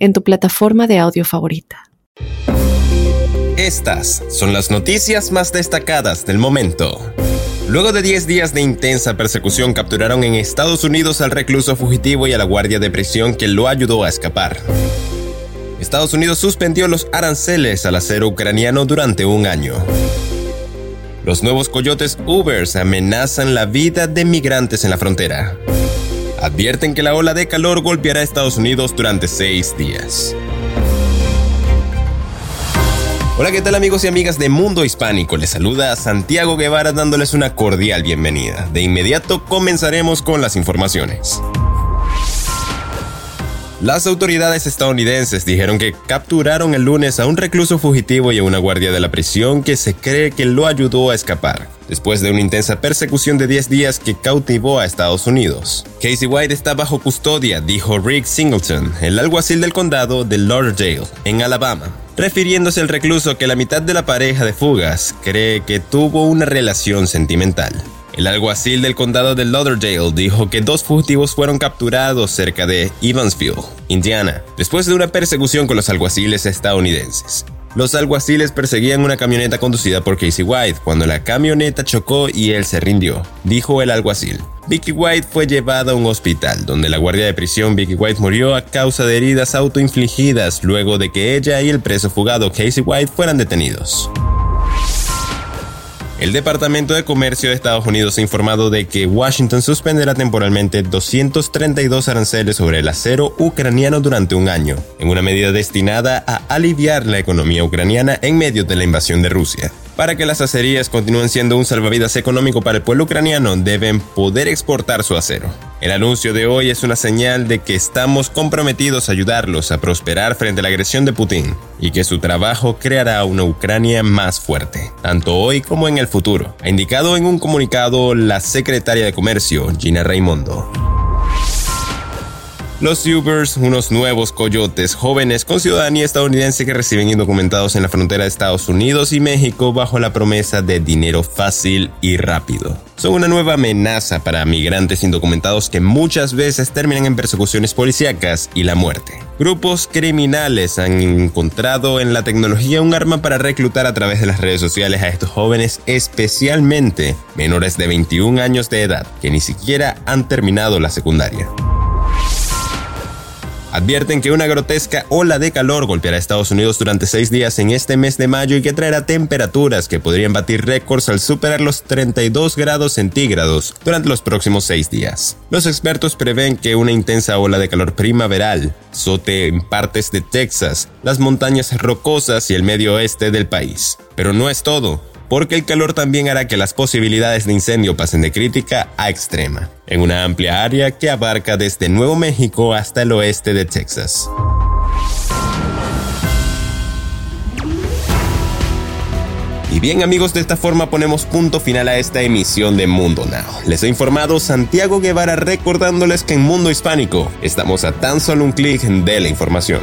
en tu plataforma de audio favorita. Estas son las noticias más destacadas del momento. Luego de 10 días de intensa persecución capturaron en Estados Unidos al recluso fugitivo y a la guardia de prisión que lo ayudó a escapar. Estados Unidos suspendió los aranceles al acero ucraniano durante un año. Los nuevos coyotes Ubers amenazan la vida de migrantes en la frontera advierten que la ola de calor golpeará a Estados Unidos durante seis días. Hola, ¿qué tal amigos y amigas de Mundo Hispánico? Les saluda Santiago Guevara dándoles una cordial bienvenida. De inmediato comenzaremos con las informaciones. Las autoridades estadounidenses dijeron que capturaron el lunes a un recluso fugitivo y a una guardia de la prisión que se cree que lo ayudó a escapar, después de una intensa persecución de 10 días que cautivó a Estados Unidos. Casey White está bajo custodia, dijo Rick Singleton, el alguacil del condado de Lauderdale, en Alabama refiriéndose al recluso que la mitad de la pareja de fugas cree que tuvo una relación sentimental. El alguacil del condado de Lauderdale dijo que dos fugitivos fueron capturados cerca de Evansville, Indiana, después de una persecución con los alguaciles estadounidenses. Los alguaciles perseguían una camioneta conducida por Casey White cuando la camioneta chocó y él se rindió, dijo el alguacil. Vicky White fue llevada a un hospital, donde la guardia de prisión Vicky White murió a causa de heridas autoinfligidas luego de que ella y el preso fugado Casey White fueran detenidos. El Departamento de Comercio de Estados Unidos ha informado de que Washington suspenderá temporalmente 232 aranceles sobre el acero ucraniano durante un año, en una medida destinada a aliviar la economía ucraniana en medio de la invasión de Rusia. Para que las acerías continúen siendo un salvavidas económico para el pueblo ucraniano, deben poder exportar su acero. El anuncio de hoy es una señal de que estamos comprometidos a ayudarlos a prosperar frente a la agresión de Putin y que su trabajo creará una Ucrania más fuerte, tanto hoy como en el futuro, ha indicado en un comunicado la secretaria de Comercio, Gina Raimondo. Los Ubers, unos nuevos coyotes jóvenes con ciudadanía estadounidense que reciben indocumentados en la frontera de Estados Unidos y México bajo la promesa de dinero fácil y rápido. Son una nueva amenaza para migrantes indocumentados que muchas veces terminan en persecuciones policíacas y la muerte. Grupos criminales han encontrado en la tecnología un arma para reclutar a través de las redes sociales a estos jóvenes, especialmente menores de 21 años de edad, que ni siquiera han terminado la secundaria. Advierten que una grotesca ola de calor golpeará a Estados Unidos durante seis días en este mes de mayo y que traerá temperaturas que podrían batir récords al superar los 32 grados centígrados durante los próximos seis días. Los expertos prevén que una intensa ola de calor primaveral sote en partes de Texas, las montañas rocosas y el medio oeste del país. Pero no es todo porque el calor también hará que las posibilidades de incendio pasen de crítica a extrema, en una amplia área que abarca desde Nuevo México hasta el oeste de Texas. Y bien amigos, de esta forma ponemos punto final a esta emisión de Mundo Now. Les he informado Santiago Guevara recordándoles que en Mundo Hispánico estamos a tan solo un clic de la información.